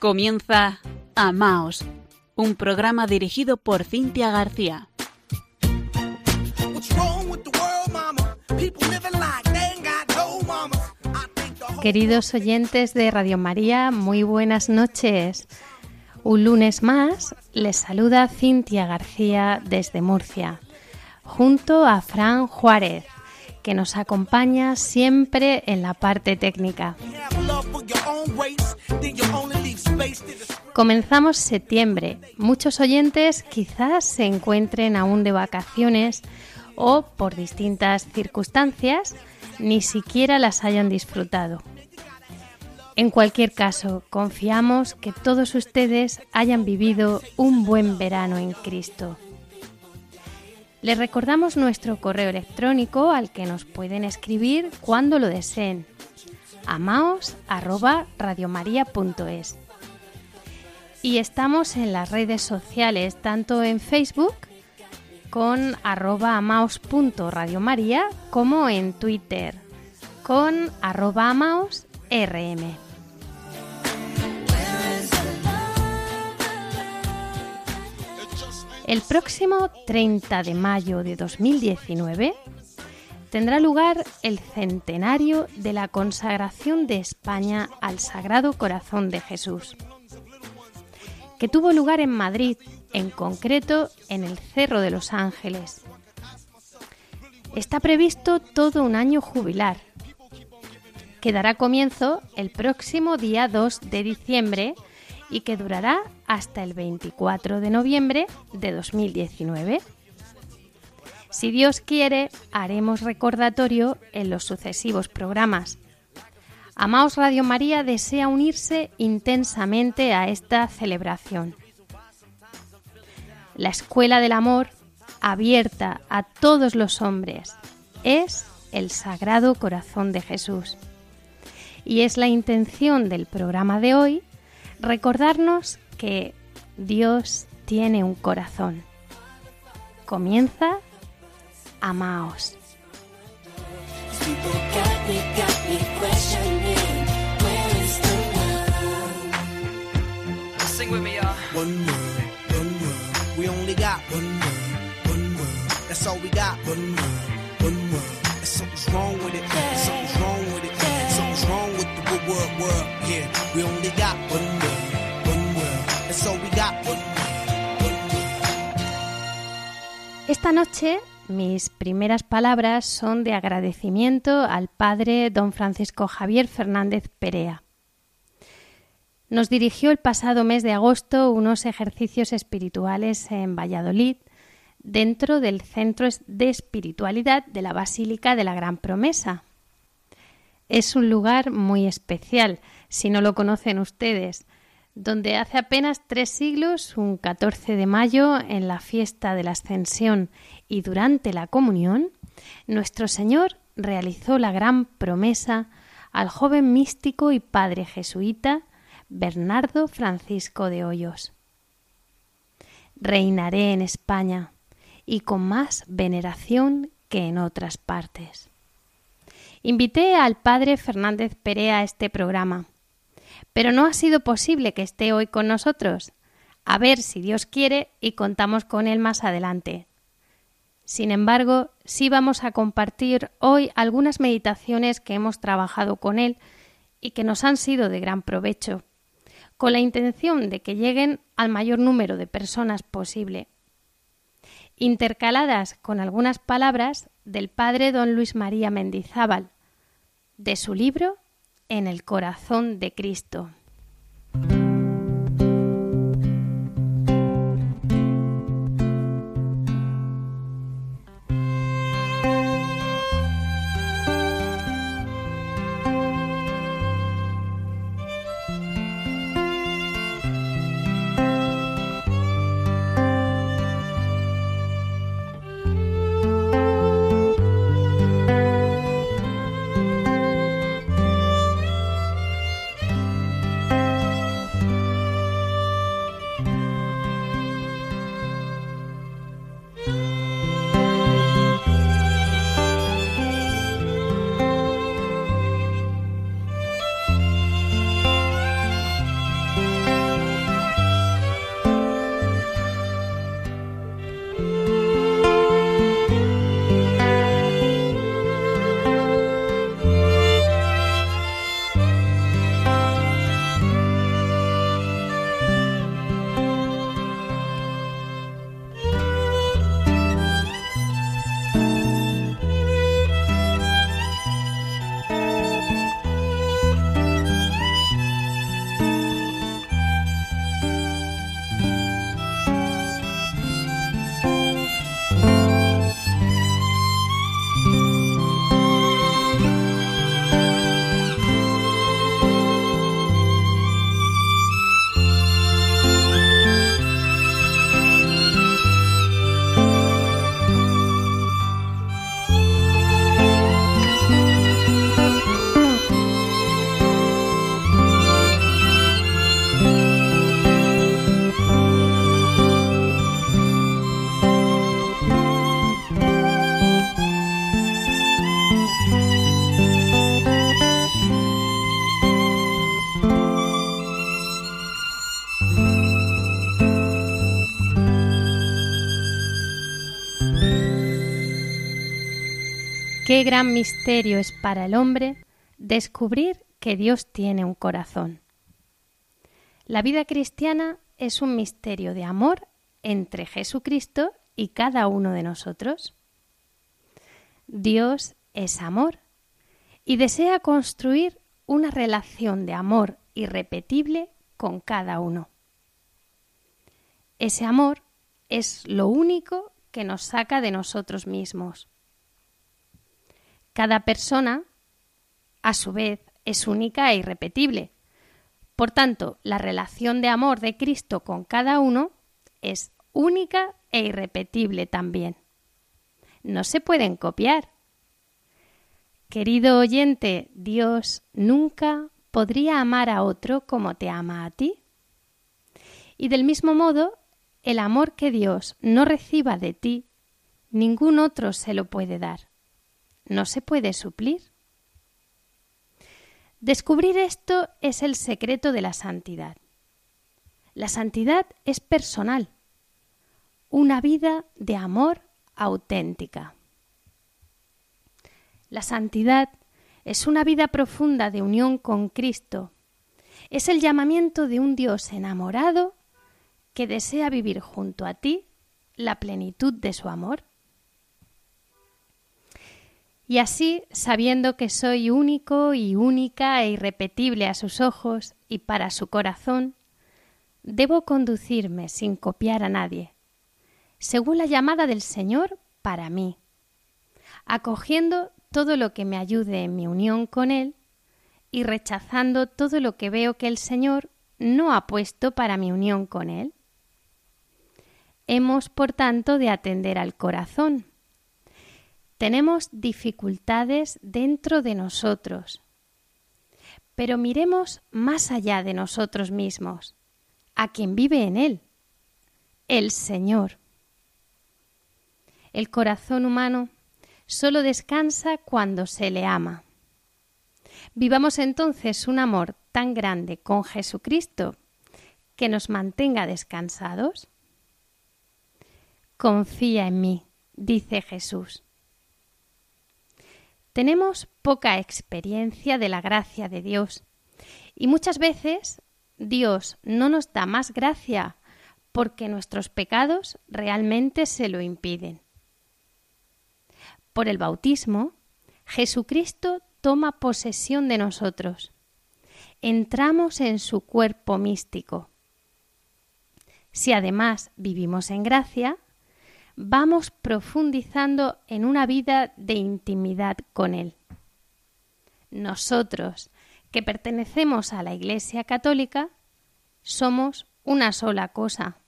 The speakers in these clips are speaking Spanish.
Comienza Amaos, un programa dirigido por Cintia García. Queridos oyentes de Radio María, muy buenas noches. Un lunes más les saluda Cintia García desde Murcia, junto a Fran Juárez, que nos acompaña siempre en la parte técnica. Comenzamos septiembre. Muchos oyentes quizás se encuentren aún de vacaciones o por distintas circunstancias ni siquiera las hayan disfrutado. En cualquier caso, confiamos que todos ustedes hayan vivido un buen verano en Cristo. Les recordamos nuestro correo electrónico al que nos pueden escribir cuando lo deseen. amaos@radiomaria.es. Y estamos en las redes sociales, tanto en Facebook con amaos.radiomaria como en Twitter con amaosrm. El próximo 30 de mayo de 2019 tendrá lugar el centenario de la consagración de España al Sagrado Corazón de Jesús, que tuvo lugar en Madrid, en concreto en el Cerro de los Ángeles. Está previsto todo un año jubilar, que dará comienzo el próximo día 2 de diciembre y que durará hasta el 24 de noviembre de 2019. Si Dios quiere, haremos recordatorio en los sucesivos programas. Amaos Radio María desea unirse intensamente a esta celebración. La Escuela del Amor, abierta a todos los hombres, es el Sagrado Corazón de Jesús. Y es la intención del programa de hoy recordarnos que Dios tiene un corazón. Comienza Amaos. Sing with me, y'all. One world, one world. We only got one world, one world. That's all we got. One world, one world. And something's wrong with it. Something's wrong with it. Something's wrong with the good world, world. Yeah, we only got one world, one world. That's all we got. One world, one world. Esta noche mis primeras palabras son de agradecimiento al padre don Francisco Javier Fernández Perea. Nos dirigió el pasado mes de agosto unos ejercicios espirituales en Valladolid dentro del Centro de Espiritualidad de la Basílica de la Gran Promesa. Es un lugar muy especial, si no lo conocen ustedes, donde hace apenas tres siglos, un 14 de mayo, en la fiesta de la Ascensión y durante la comunión, nuestro Señor realizó la gran promesa al joven místico y padre jesuita Bernardo Francisco de Hoyos. Reinaré en España y con más veneración que en otras partes. Invité al padre Fernández Perea a este programa, pero no ha sido posible que esté hoy con nosotros. A ver si Dios quiere y contamos con él más adelante. Sin embargo, sí vamos a compartir hoy algunas meditaciones que hemos trabajado con él y que nos han sido de gran provecho, con la intención de que lleguen al mayor número de personas posible, intercaladas con algunas palabras del padre don Luis María Mendizábal, de su libro En el corazón de Cristo. Qué gran misterio es para el hombre descubrir que Dios tiene un corazón. La vida cristiana es un misterio de amor entre Jesucristo y cada uno de nosotros. Dios es amor y desea construir una relación de amor irrepetible con cada uno. Ese amor es lo único que nos saca de nosotros mismos. Cada persona, a su vez, es única e irrepetible. Por tanto, la relación de amor de Cristo con cada uno es única e irrepetible también. No se pueden copiar. Querido oyente, Dios nunca podría amar a otro como te ama a ti. Y del mismo modo, el amor que Dios no reciba de ti, ningún otro se lo puede dar. No se puede suplir. Descubrir esto es el secreto de la santidad. La santidad es personal, una vida de amor auténtica. La santidad es una vida profunda de unión con Cristo. Es el llamamiento de un Dios enamorado que desea vivir junto a ti la plenitud de su amor. Y así, sabiendo que soy único y única e irrepetible a sus ojos y para su corazón, debo conducirme sin copiar a nadie, según la llamada del Señor para mí, acogiendo todo lo que me ayude en mi unión con Él y rechazando todo lo que veo que el Señor no ha puesto para mi unión con Él. Hemos, por tanto, de atender al corazón. Tenemos dificultades dentro de nosotros, pero miremos más allá de nosotros mismos, a quien vive en Él, el Señor. El corazón humano solo descansa cuando se le ama. Vivamos entonces un amor tan grande con Jesucristo que nos mantenga descansados. Confía en mí, dice Jesús. Tenemos poca experiencia de la gracia de Dios y muchas veces Dios no nos da más gracia porque nuestros pecados realmente se lo impiden. Por el bautismo, Jesucristo toma posesión de nosotros. Entramos en su cuerpo místico. Si además vivimos en gracia, vamos profundizando en una vida de intimidad con Él. Nosotros, que pertenecemos a la Iglesia Católica, somos una sola cosa,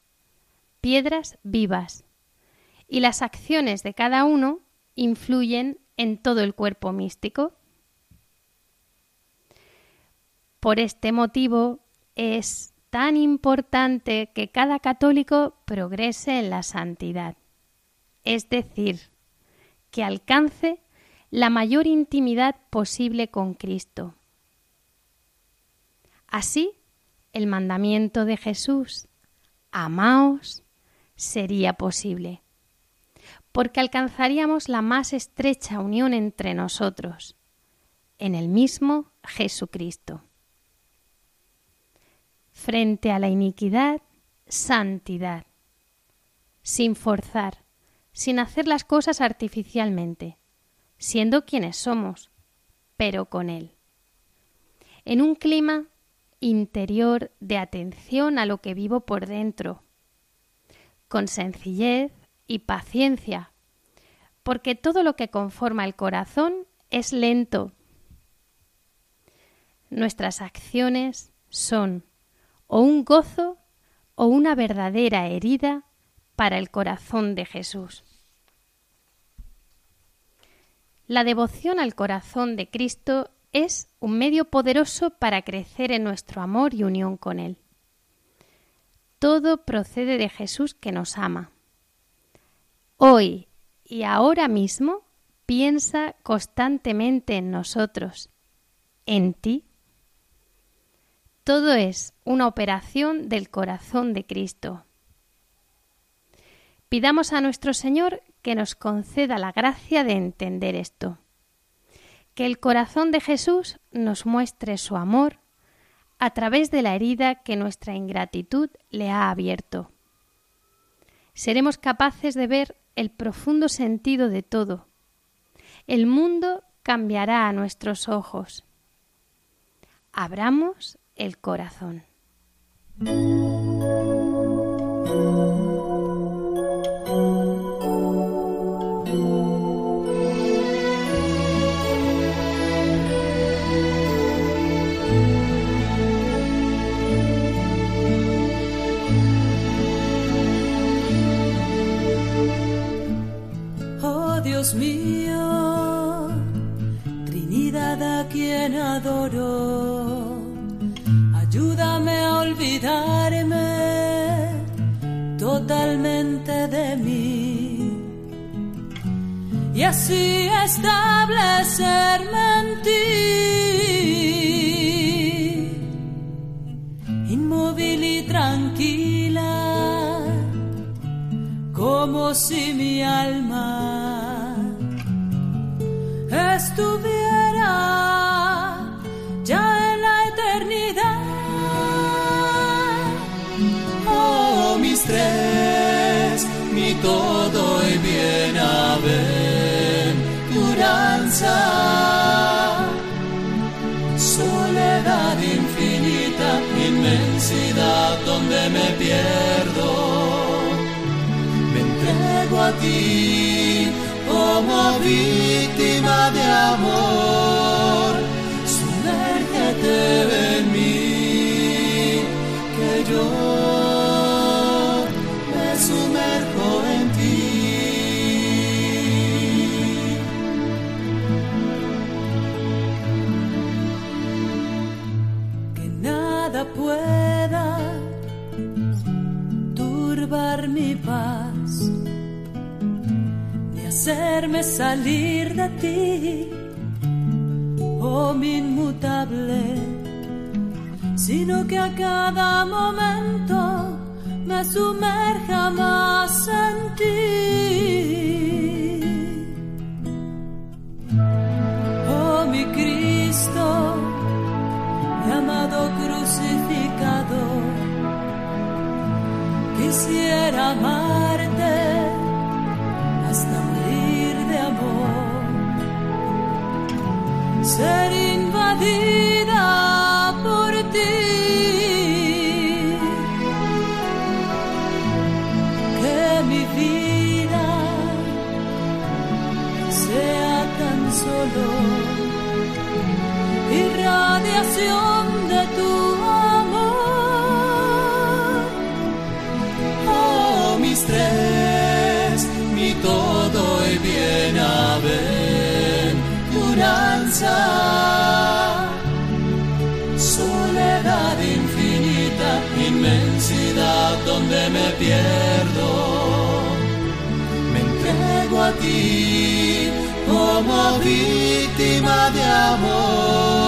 piedras vivas, y las acciones de cada uno influyen en todo el cuerpo místico. Por este motivo es tan importante que cada católico progrese en la santidad, es decir, que alcance la mayor intimidad posible con Cristo. Así, el mandamiento de Jesús, amaos, sería posible porque alcanzaríamos la más estrecha unión entre nosotros, en el mismo Jesucristo. Frente a la iniquidad, santidad, sin forzar, sin hacer las cosas artificialmente, siendo quienes somos, pero con Él. En un clima interior de atención a lo que vivo por dentro, con sencillez, y paciencia, porque todo lo que conforma el corazón es lento. Nuestras acciones son o un gozo o una verdadera herida para el corazón de Jesús. La devoción al corazón de Cristo es un medio poderoso para crecer en nuestro amor y unión con Él. Todo procede de Jesús que nos ama hoy y ahora mismo piensa constantemente en nosotros, en ti. Todo es una operación del corazón de Cristo. Pidamos a nuestro Señor que nos conceda la gracia de entender esto. que el corazón de Jesús nos muestre su amor a través de la herida que nuestra ingratitud le ha abierto. Seremos capaces de ver el profundo sentido de todo. El mundo cambiará a nuestros ojos. Abramos el corazón. Y así establecerme en inmóvil y tranquila como si mi alma estuviera ya en la eternidad. Oh, mi Soledad infinita, inmensidad donde me pierdo me entrego a ti como víctima de amor. Hacerme salir de ti, oh mi inmutable, sino que a cada momento me sumerja más en ti. Oh mi Cristo, mi amado crucificado, quisiera amarte ser invadida Soledad infinita, inmensidad donde me pierdo. Me entrego a ti como víctima de amor.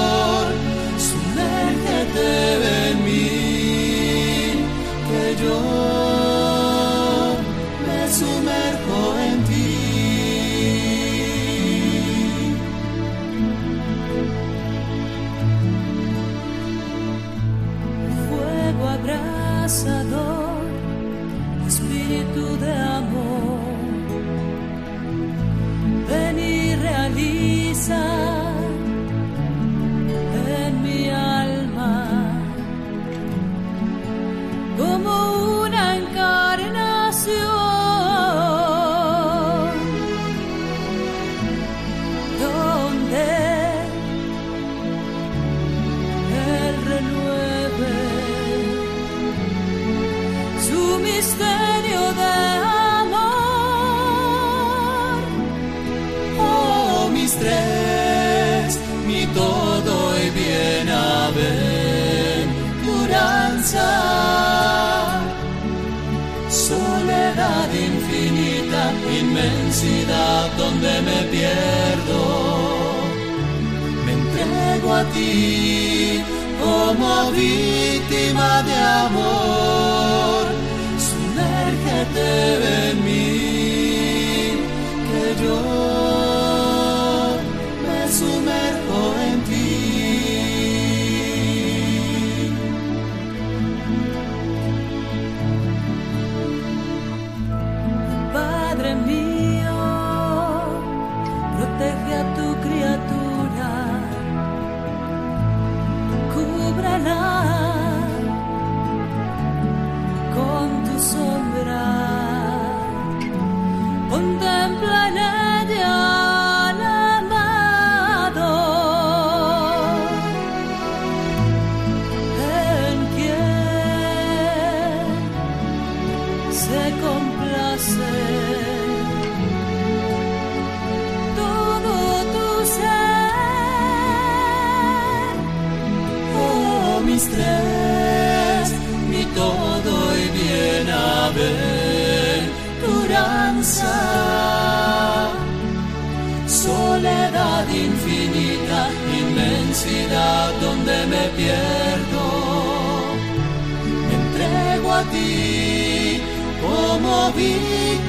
Como víctima de amor.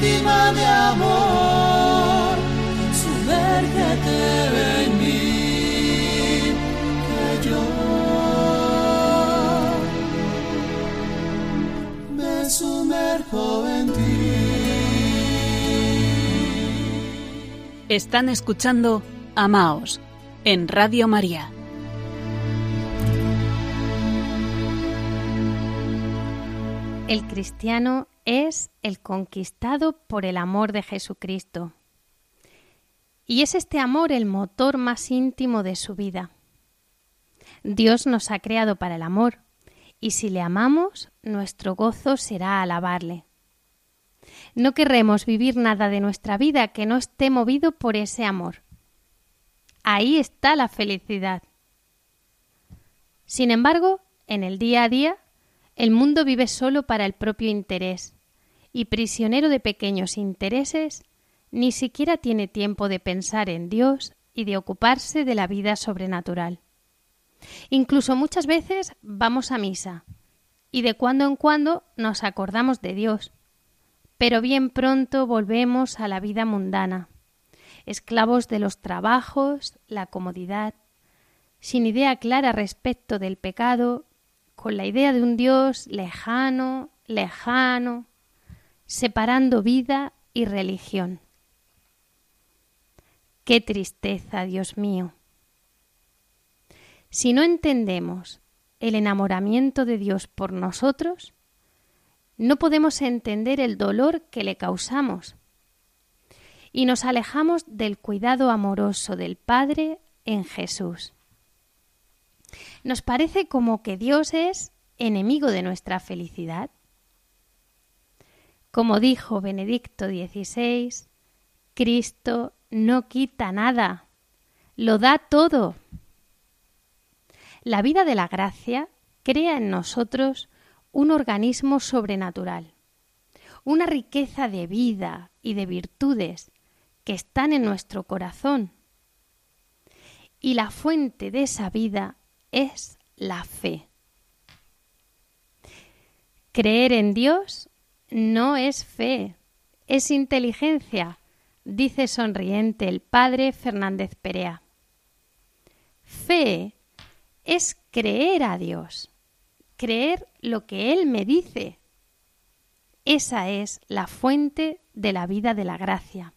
Víctima de amor. Sumérgete en mí, que yo me sumerjo en ti. Están escuchando Amaos en Radio María. El cristiano es el conquistado por el amor de Jesucristo. Y es este amor el motor más íntimo de su vida. Dios nos ha creado para el amor, y si le amamos, nuestro gozo será alabarle. No querremos vivir nada de nuestra vida que no esté movido por ese amor. Ahí está la felicidad. Sin embargo, en el día a día, el mundo vive solo para el propio interés, y prisionero de pequeños intereses, ni siquiera tiene tiempo de pensar en Dios y de ocuparse de la vida sobrenatural. Incluso muchas veces vamos a misa, y de cuando en cuando nos acordamos de Dios, pero bien pronto volvemos a la vida mundana, esclavos de los trabajos, la comodidad, sin idea clara respecto del pecado, con la idea de un Dios lejano, lejano, separando vida y religión. Qué tristeza, Dios mío. Si no entendemos el enamoramiento de Dios por nosotros, no podemos entender el dolor que le causamos y nos alejamos del cuidado amoroso del Padre en Jesús. Nos parece como que Dios es enemigo de nuestra felicidad. Como dijo Benedicto XVI, Cristo no quita nada, lo da todo. La vida de la gracia crea en nosotros un organismo sobrenatural, una riqueza de vida y de virtudes que están en nuestro corazón. Y la fuente de esa vida es la fe. Creer en Dios no es fe, es inteligencia, dice sonriente el padre Fernández Perea. Fe es creer a Dios, creer lo que Él me dice. Esa es la fuente de la vida de la gracia.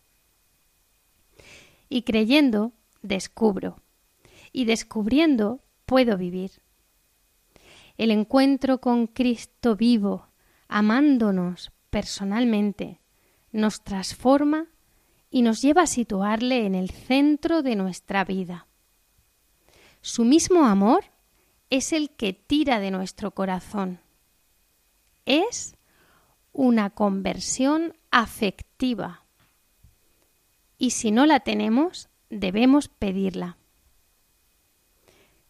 Y creyendo, descubro. Y descubriendo, puedo vivir. El encuentro con Cristo vivo, amándonos personalmente, nos transforma y nos lleva a situarle en el centro de nuestra vida. Su mismo amor es el que tira de nuestro corazón. Es una conversión afectiva. Y si no la tenemos, debemos pedirla.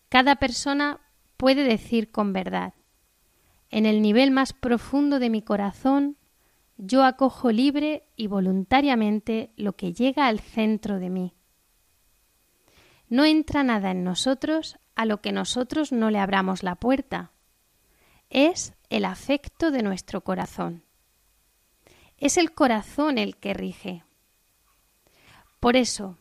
Cada persona puede decir con verdad, en el nivel más profundo de mi corazón, yo acojo libre y voluntariamente lo que llega al centro de mí. No entra nada en nosotros a lo que nosotros no le abramos la puerta. Es el afecto de nuestro corazón. Es el corazón el que rige. Por eso,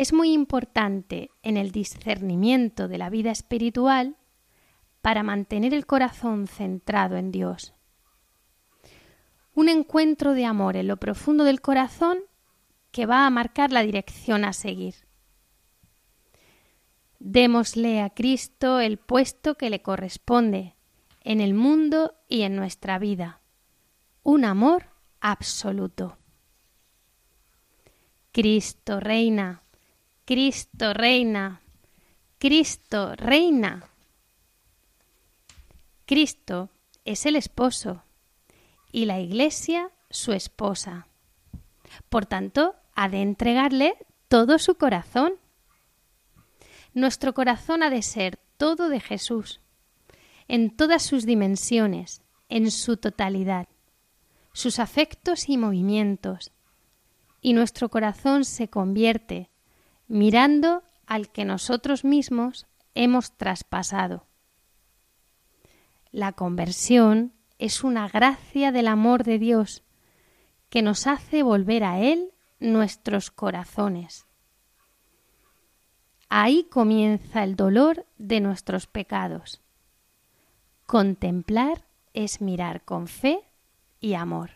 es muy importante en el discernimiento de la vida espiritual para mantener el corazón centrado en Dios. Un encuentro de amor en lo profundo del corazón que va a marcar la dirección a seguir. Démosle a Cristo el puesto que le corresponde en el mundo y en nuestra vida. Un amor absoluto. Cristo reina, Cristo reina, Cristo reina. Cristo es el esposo y la iglesia su esposa. Por tanto, ha de entregarle todo su corazón. Nuestro corazón ha de ser todo de Jesús, en todas sus dimensiones, en su totalidad, sus afectos y movimientos, y nuestro corazón se convierte mirando al que nosotros mismos hemos traspasado. La conversión es una gracia del amor de Dios que nos hace volver a Él nuestros corazones. Ahí comienza el dolor de nuestros pecados. Contemplar es mirar con fe y amor.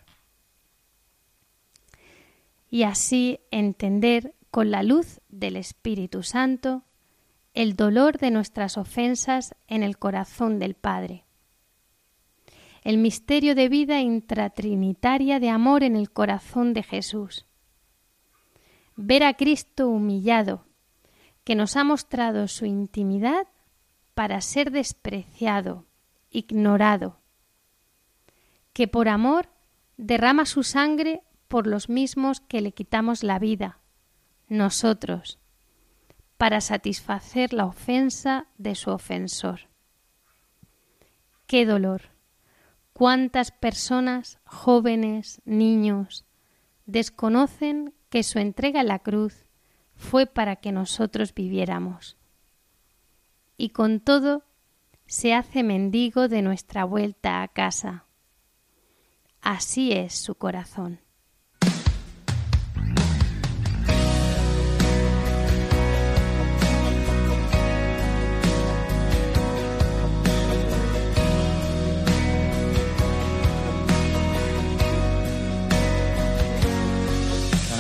Y así entender con la luz del Espíritu Santo el dolor de nuestras ofensas en el corazón del Padre. El misterio de vida intratrinitaria de amor en el corazón de Jesús. Ver a Cristo humillado, que nos ha mostrado su intimidad para ser despreciado, ignorado, que por amor derrama su sangre por los mismos que le quitamos la vida, nosotros, para satisfacer la ofensa de su ofensor. ¡Qué dolor! ¿Cuántas personas, jóvenes, niños, desconocen que su entrega a la cruz fue para que nosotros viviéramos? Y con todo se hace mendigo de nuestra vuelta a casa. Así es su corazón.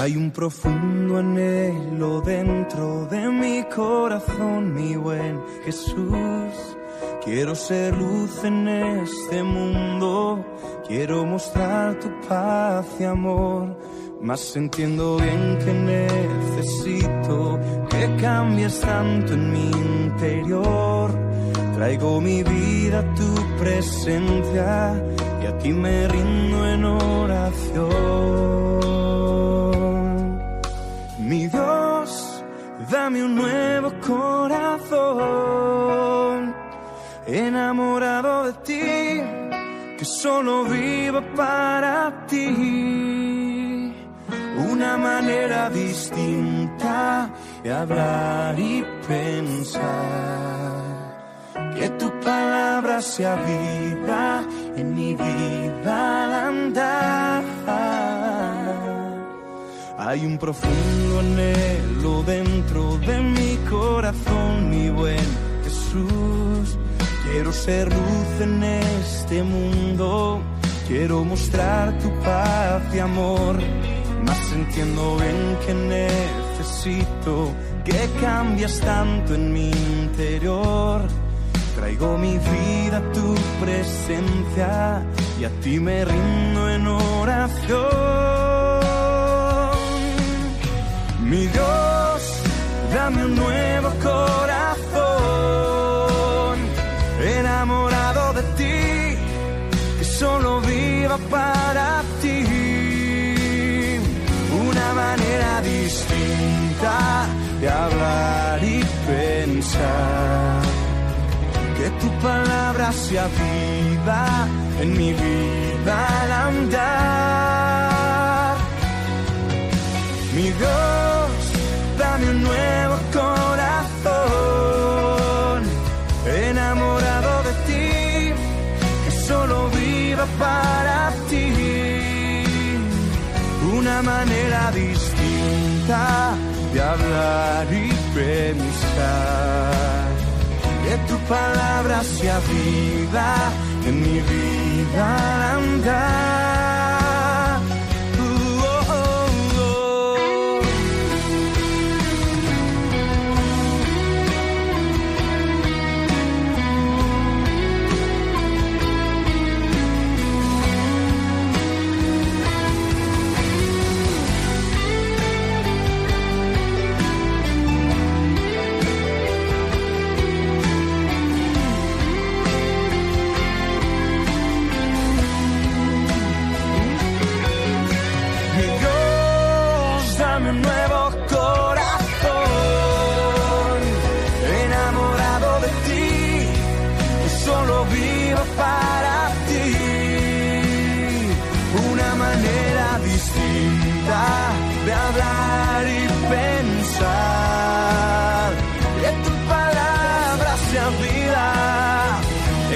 Hay un profundo anhelo dentro de mi corazón, mi buen Jesús. Quiero ser luz en este mundo, quiero mostrar tu paz y amor. Mas entiendo bien que necesito que cambies tanto en mi interior. Traigo mi vida a tu presencia y a ti me rindo en oración. Mi Dios, dame un nuevo corazón, enamorado de ti, que solo viva para ti. Una manera distinta de hablar y pensar. Que tu palabra sea vida en mi vida al andar. Hay un profundo anhelo dentro de mi corazón, mi buen Jesús. Quiero ser luz en este mundo, quiero mostrar tu paz y amor. Mas entiendo bien que necesito que cambies tanto en mi interior. Traigo mi vida a tu presencia y a ti me rindo en oración. Mi Dios, dame un nuevo corazón, enamorado de ti, que solo viva para ti. Una manera distinta de hablar y pensar. Que tu palabra sea vida en mi vida al andar. Mi Dios para ti. Una manera distinta de hablar y pensar. Que tu palabra sea vida en mi vida andar. Hablar y pensar, que tu palabra sea vida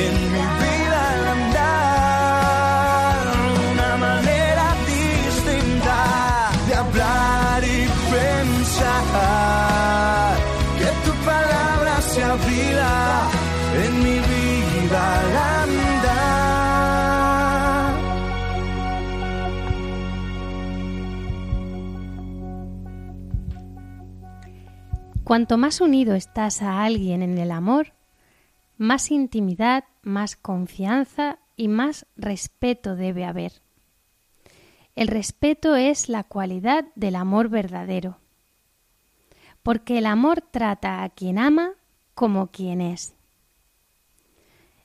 en mi vida al andar, una manera distinta de hablar y pensar, que tu palabra sea vida Cuanto más unido estás a alguien en el amor, más intimidad, más confianza y más respeto debe haber. El respeto es la cualidad del amor verdadero, porque el amor trata a quien ama como quien es.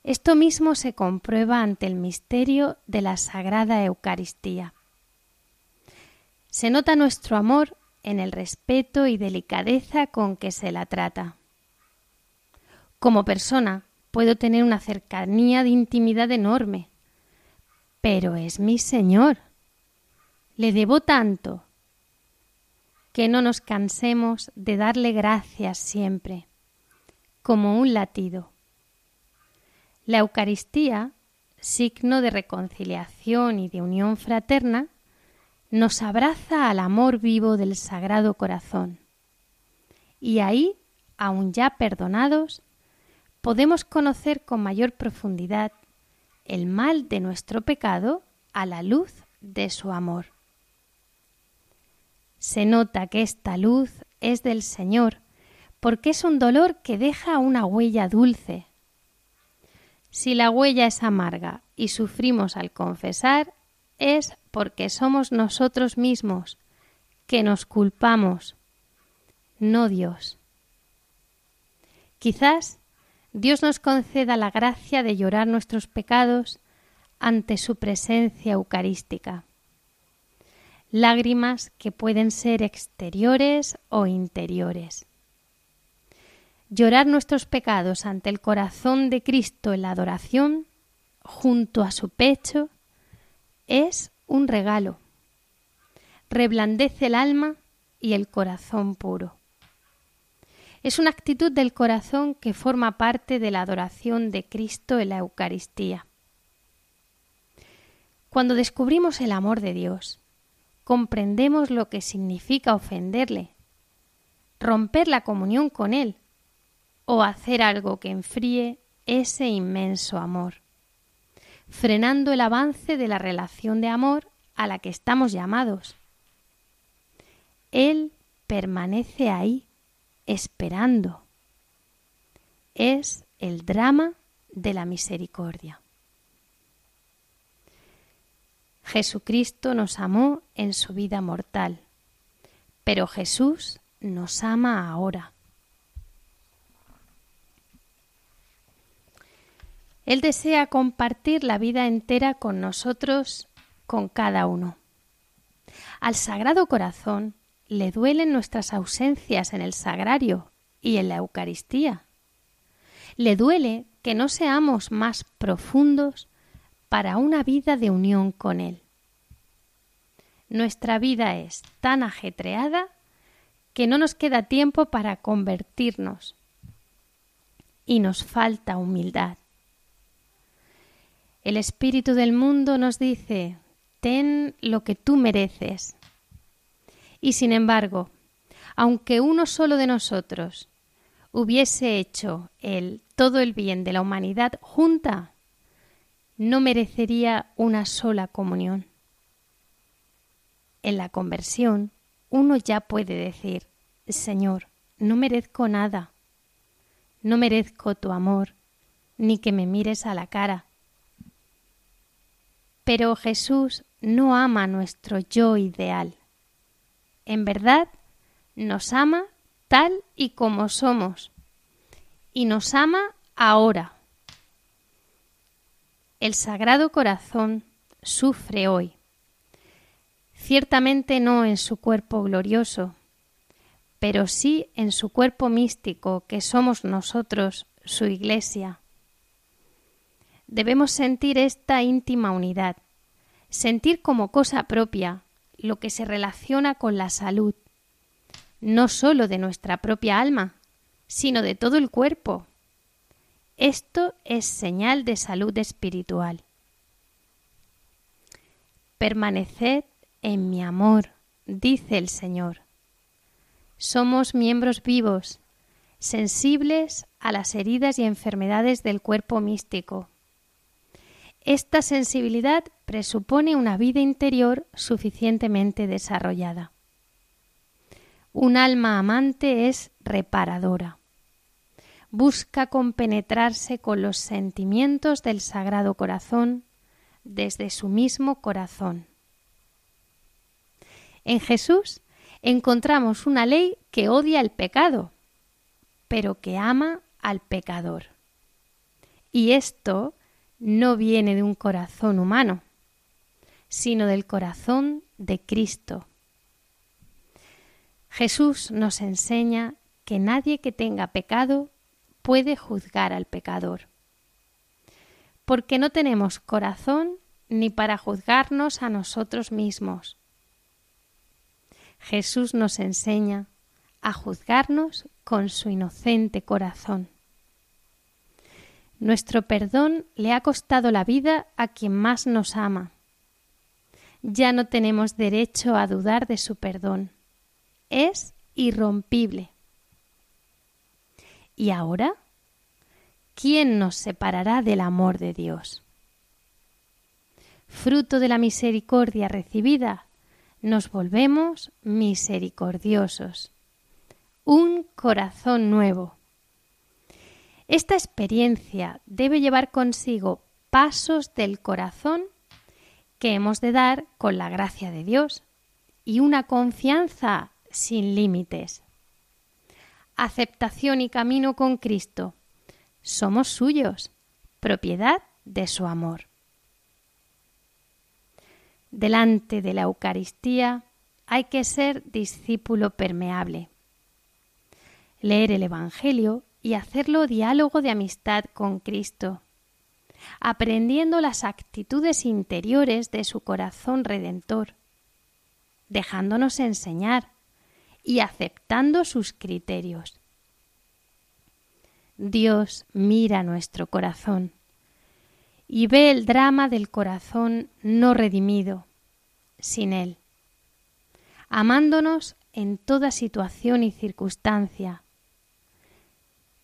Esto mismo se comprueba ante el misterio de la Sagrada Eucaristía. Se nota nuestro amor en el respeto y delicadeza con que se la trata. Como persona puedo tener una cercanía de intimidad enorme, pero es mi Señor. Le debo tanto que no nos cansemos de darle gracias siempre, como un latido. La Eucaristía, signo de reconciliación y de unión fraterna, nos abraza al amor vivo del Sagrado Corazón. Y ahí, aun ya perdonados, podemos conocer con mayor profundidad el mal de nuestro pecado a la luz de su amor. Se nota que esta luz es del Señor, porque es un dolor que deja una huella dulce. Si la huella es amarga y sufrimos al confesar, es porque somos nosotros mismos que nos culpamos, no Dios. Quizás Dios nos conceda la gracia de llorar nuestros pecados ante su presencia eucarística. Lágrimas que pueden ser exteriores o interiores. Llorar nuestros pecados ante el corazón de Cristo en la adoración, junto a su pecho, es un regalo. Reblandece el alma y el corazón puro. Es una actitud del corazón que forma parte de la adoración de Cristo en la Eucaristía. Cuando descubrimos el amor de Dios, comprendemos lo que significa ofenderle, romper la comunión con Él o hacer algo que enfríe ese inmenso amor frenando el avance de la relación de amor a la que estamos llamados. Él permanece ahí, esperando. Es el drama de la misericordia. Jesucristo nos amó en su vida mortal, pero Jesús nos ama ahora. Él desea compartir la vida entera con nosotros, con cada uno. Al Sagrado Corazón le duelen nuestras ausencias en el sagrario y en la Eucaristía. Le duele que no seamos más profundos para una vida de unión con Él. Nuestra vida es tan ajetreada que no nos queda tiempo para convertirnos y nos falta humildad. El espíritu del mundo nos dice, ten lo que tú mereces. Y sin embargo, aunque uno solo de nosotros hubiese hecho el todo el bien de la humanidad junta, no merecería una sola comunión. En la conversión, uno ya puede decir, Señor, no merezco nada, no merezco tu amor, ni que me mires a la cara pero Jesús no ama nuestro yo ideal. En verdad, nos ama tal y como somos. Y nos ama ahora. El Sagrado Corazón sufre hoy. ciertamente no en su cuerpo glorioso, pero sí en su cuerpo místico que somos nosotros, su Iglesia. Debemos sentir esta íntima unidad, sentir como cosa propia lo que se relaciona con la salud, no sólo de nuestra propia alma, sino de todo el cuerpo. Esto es señal de salud espiritual. Permaneced en mi amor, dice el Señor. Somos miembros vivos, sensibles a las heridas y enfermedades del cuerpo místico. Esta sensibilidad presupone una vida interior suficientemente desarrollada. Un alma amante es reparadora. Busca compenetrarse con los sentimientos del Sagrado Corazón desde su mismo corazón. En Jesús encontramos una ley que odia el pecado, pero que ama al pecador. Y esto no viene de un corazón humano, sino del corazón de Cristo Jesús nos enseña que nadie que tenga pecado puede juzgar al pecador, porque no tenemos corazón ni para juzgarnos a nosotros mismos. Jesús nos enseña a juzgarnos con su inocente corazón. Nuestro perdón le ha costado la vida a quien más nos ama. Ya no tenemos derecho a dudar de su perdón es irrompible. ¿Y ahora? ¿Quién nos separará del amor de Dios? Fruto de la misericordia recibida, nos volvemos misericordiosos. Un corazón nuevo. Esta experiencia debe llevar consigo pasos del corazón que hemos de dar con la gracia de Dios y una confianza sin límites. Aceptación y camino con Cristo. Somos suyos, propiedad de su amor. Delante de la Eucaristía hay que ser discípulo permeable. Leer el Evangelio y hacerlo diálogo de amistad con Cristo, aprendiendo las actitudes interiores de su corazón redentor, dejándonos enseñar, y aceptando sus criterios. Dios mira nuestro corazón y ve el drama del corazón no redimido, sin Él, amándonos en toda situación y circunstancia.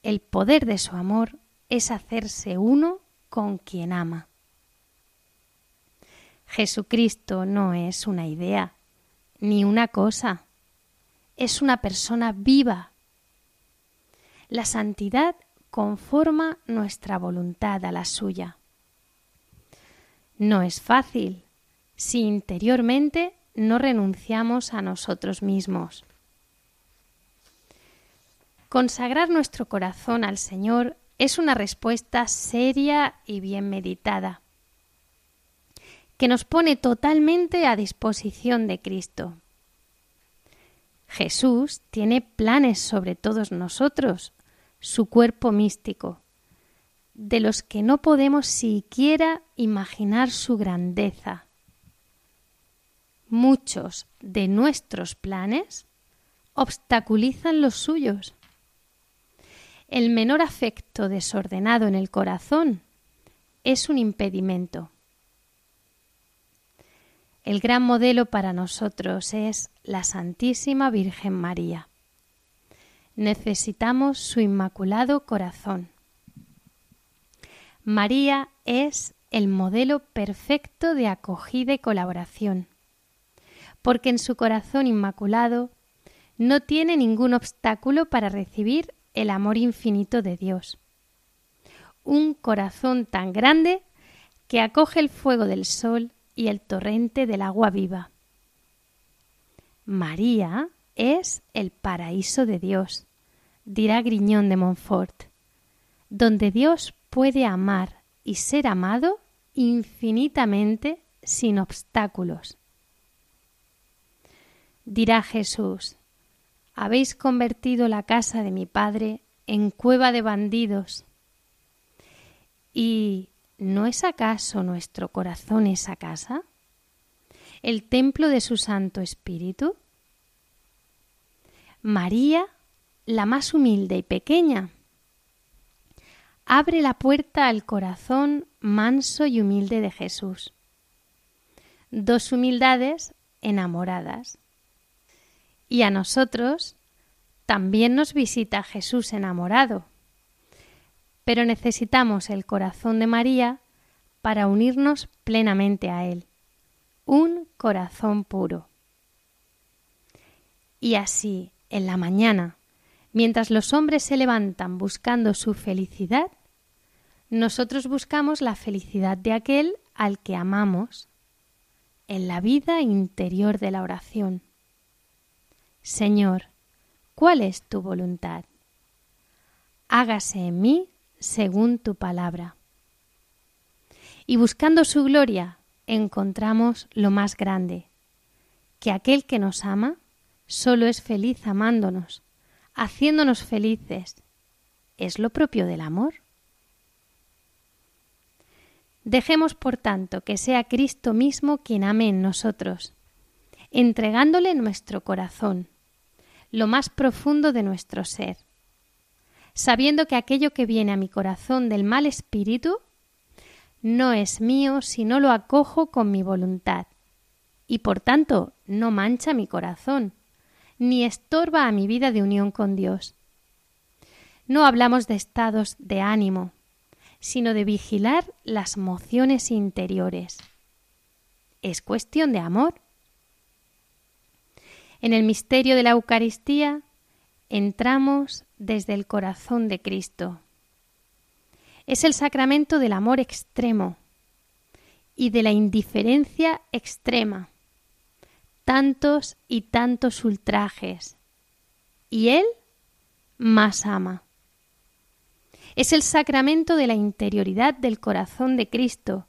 El poder de su amor es hacerse uno con quien ama. Jesucristo no es una idea ni una cosa, es una persona viva. La santidad conforma nuestra voluntad a la suya. No es fácil si interiormente no renunciamos a nosotros mismos. Consagrar nuestro corazón al Señor es una respuesta seria y bien meditada, que nos pone totalmente a disposición de Cristo. Jesús tiene planes sobre todos nosotros, su cuerpo místico, de los que no podemos siquiera imaginar su grandeza. Muchos de nuestros planes obstaculizan los suyos. El menor afecto desordenado en el corazón es un impedimento. El gran modelo para nosotros es la Santísima Virgen María. Necesitamos su inmaculado corazón. María es el modelo perfecto de acogida y colaboración, porque en su corazón inmaculado no tiene ningún obstáculo para recibir el amor infinito de Dios. Un corazón tan grande que acoge el fuego del sol y el torrente del agua viva. María es el paraíso de Dios, dirá Griñón de Montfort, donde Dios puede amar y ser amado infinitamente sin obstáculos. Dirá Jesús, habéis convertido la casa de mi Padre en cueva de bandidos. ¿Y no es acaso nuestro corazón esa casa? ¿El templo de su Santo Espíritu? María, la más humilde y pequeña, abre la puerta al corazón manso y humilde de Jesús. Dos humildades enamoradas. Y a nosotros también nos visita Jesús enamorado. Pero necesitamos el corazón de María para unirnos plenamente a Él. Un corazón puro. Y así, en la mañana, mientras los hombres se levantan buscando su felicidad, nosotros buscamos la felicidad de aquel al que amamos en la vida interior de la oración. Señor, ¿cuál es tu voluntad? Hágase en mí según tu palabra. Y buscando su gloria encontramos lo más grande, que aquel que nos ama solo es feliz amándonos, haciéndonos felices. ¿Es lo propio del amor? Dejemos, por tanto, que sea Cristo mismo quien ame en nosotros, entregándole nuestro corazón, lo más profundo de nuestro ser, sabiendo que aquello que viene a mi corazón del mal espíritu no es mío si no lo acojo con mi voluntad, y por tanto no mancha mi corazón, ni estorba a mi vida de unión con Dios. No hablamos de estados de ánimo, sino de vigilar las mociones interiores. Es cuestión de amor. En el misterio de la Eucaristía entramos desde el corazón de Cristo. Es el sacramento del amor extremo y de la indiferencia extrema. Tantos y tantos ultrajes. Y Él más ama es el sacramento de la interioridad del corazón de Cristo,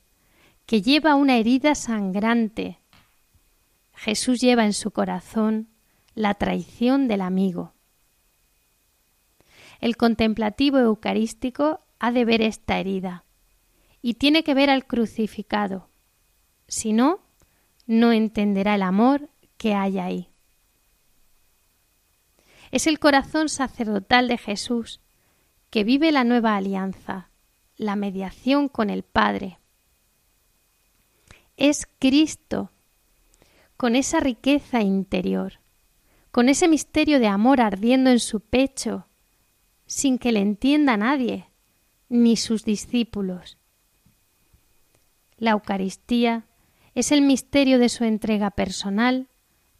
que lleva una herida sangrante. Jesús lleva en su corazón la traición del amigo. El contemplativo eucarístico ha de ver esta herida y tiene que ver al crucificado. Si no, no entenderá el amor que hay ahí. Es el corazón sacerdotal de Jesús que vive la nueva alianza, la mediación con el Padre. Es Cristo, con esa riqueza interior, con ese misterio de amor ardiendo en su pecho, sin que le entienda nadie, ni sus discípulos. La Eucaristía es el misterio de su entrega personal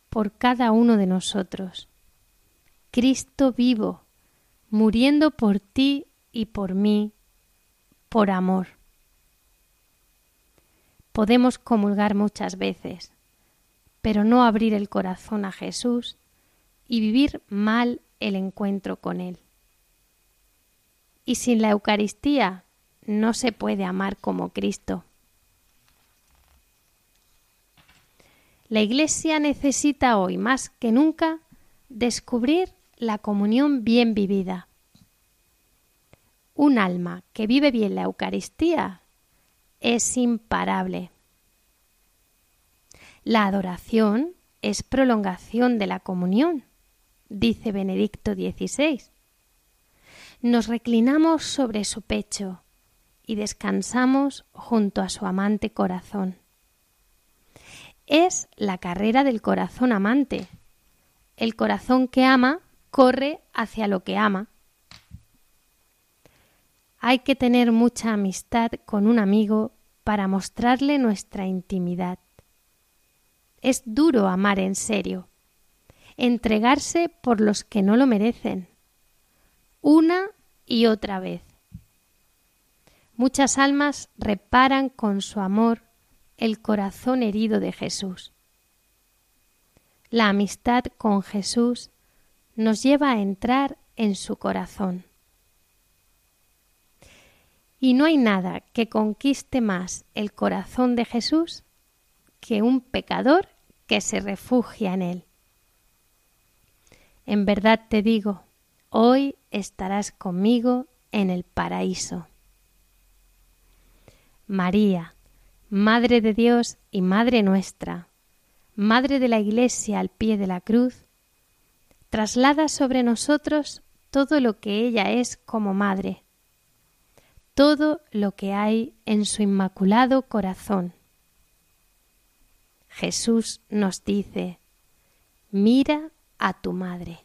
por cada uno de nosotros. Cristo vivo, muriendo por ti y por mí, por amor. Podemos comulgar muchas veces, pero no abrir el corazón a Jesús y vivir mal el encuentro con Él. Y sin la Eucaristía no se puede amar como Cristo. La Iglesia necesita hoy más que nunca descubrir la comunión bien vivida. Un alma que vive bien la Eucaristía es imparable. La adoración es prolongación de la comunión, dice Benedicto XVI. Nos reclinamos sobre su pecho y descansamos junto a su amante corazón. Es la carrera del corazón amante. El corazón que ama corre hacia lo que ama. Hay que tener mucha amistad con un amigo para mostrarle nuestra intimidad. Es duro amar en serio, entregarse por los que no lo merecen, una y otra vez. Muchas almas reparan con su amor el corazón herido de Jesús. La amistad con Jesús nos lleva a entrar en su corazón. Y no hay nada que conquiste más el corazón de Jesús que un pecador que se refugia en él. En verdad te digo, hoy estarás conmigo en el paraíso. María, Madre de Dios y Madre nuestra, Madre de la Iglesia al pie de la cruz, traslada sobre nosotros todo lo que ella es como Madre, todo lo que hay en su inmaculado corazón. Jesús nos dice, mira a tu madre.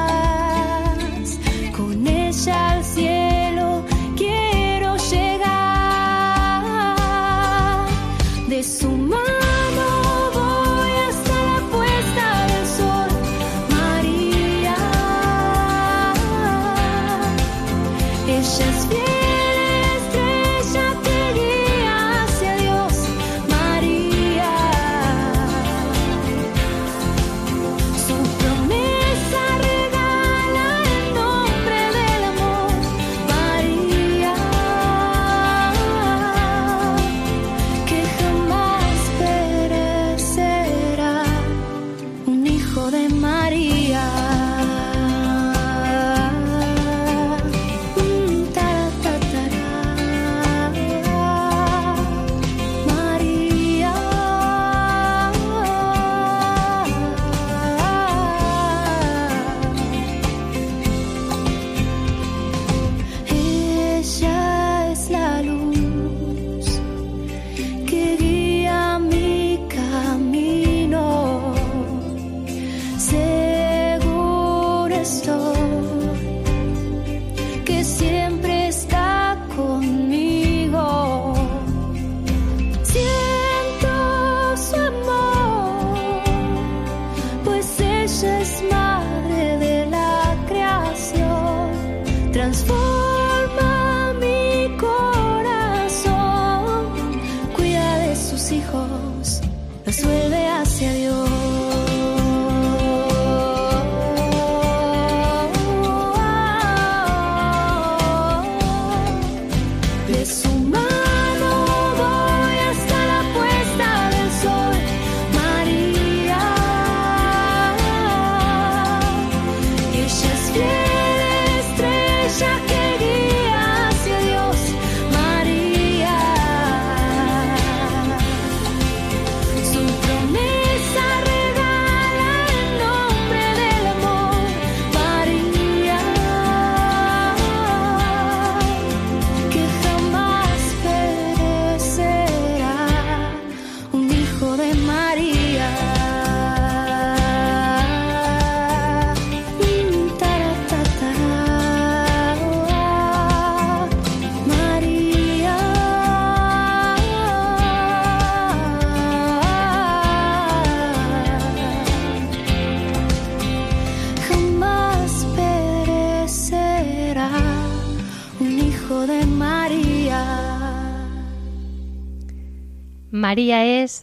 Ella al cielo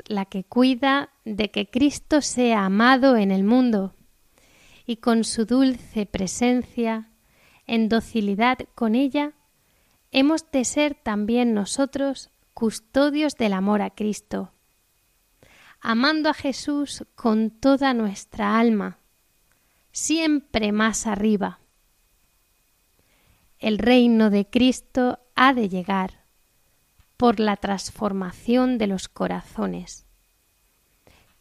la que cuida de que Cristo sea amado en el mundo y con su dulce presencia, en docilidad con ella, hemos de ser también nosotros custodios del amor a Cristo, amando a Jesús con toda nuestra alma, siempre más arriba. El reino de Cristo ha de llegar por la transformación de los corazones,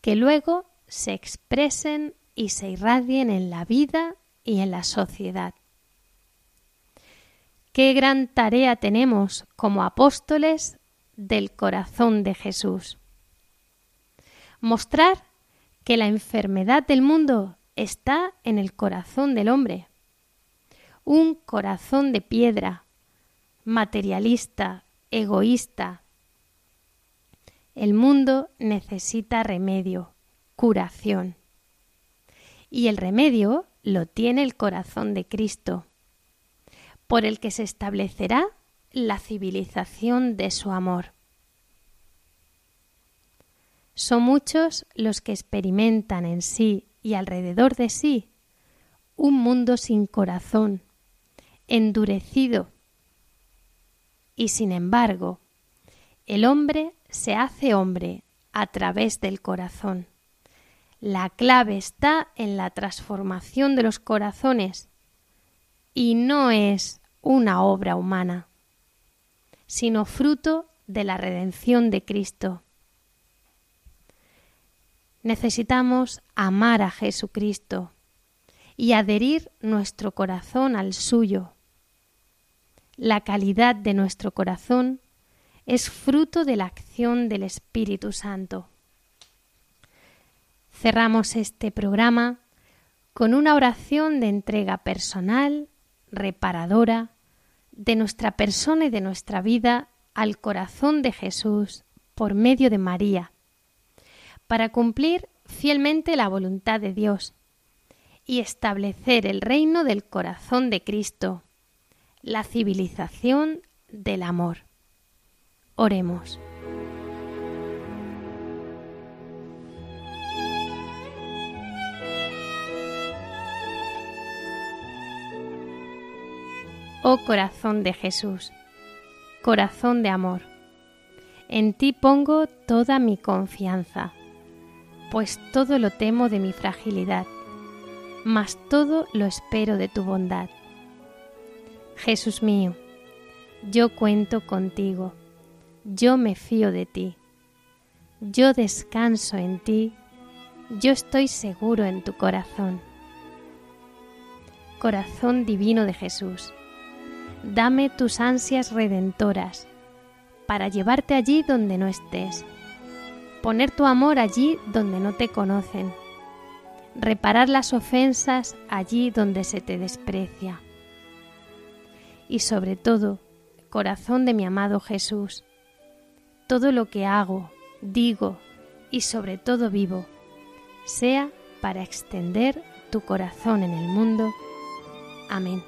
que luego se expresen y se irradien en la vida y en la sociedad. Qué gran tarea tenemos como apóstoles del corazón de Jesús. Mostrar que la enfermedad del mundo está en el corazón del hombre. Un corazón de piedra, materialista, egoísta. El mundo necesita remedio, curación. Y el remedio lo tiene el corazón de Cristo, por el que se establecerá la civilización de su amor. Son muchos los que experimentan en sí y alrededor de sí un mundo sin corazón, endurecido. Y sin embargo, el hombre se hace hombre a través del corazón. La clave está en la transformación de los corazones y no es una obra humana, sino fruto de la redención de Cristo. Necesitamos amar a Jesucristo y adherir nuestro corazón al suyo. La calidad de nuestro corazón es fruto de la acción del Espíritu Santo. Cerramos este programa con una oración de entrega personal, reparadora, de nuestra persona y de nuestra vida al corazón de Jesús por medio de María, para cumplir fielmente la voluntad de Dios y establecer el reino del corazón de Cristo, la civilización del amor. Oremos. Oh corazón de Jesús, corazón de amor, en ti pongo toda mi confianza, pues todo lo temo de mi fragilidad, mas todo lo espero de tu bondad. Jesús mío, yo cuento contigo, yo me fío de ti, yo descanso en ti, yo estoy seguro en tu corazón. Corazón divino de Jesús, dame tus ansias redentoras, para llevarte allí donde no estés, poner tu amor allí donde no te conocen, reparar las ofensas allí donde se te desprecia. Y sobre todo, corazón de mi amado Jesús, todo lo que hago, digo y sobre todo vivo, sea para extender tu corazón en el mundo. Amén.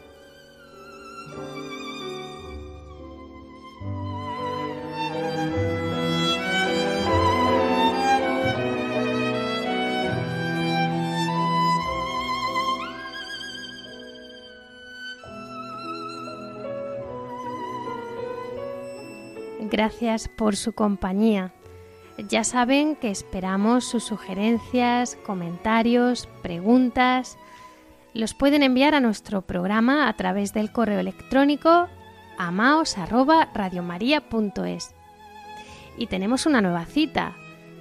Gracias por su compañía. Ya saben que esperamos sus sugerencias, comentarios, preguntas. Los pueden enviar a nuestro programa a través del correo electrónico amaos@radiomaria.es. Y tenemos una nueva cita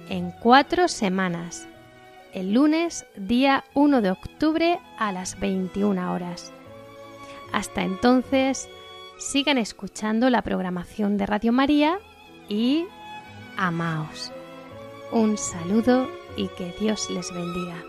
en cuatro semanas, el lunes día 1 de octubre a las 21 horas. Hasta entonces, sigan escuchando la programación de Radio María y amaos. Un saludo y que Dios les bendiga.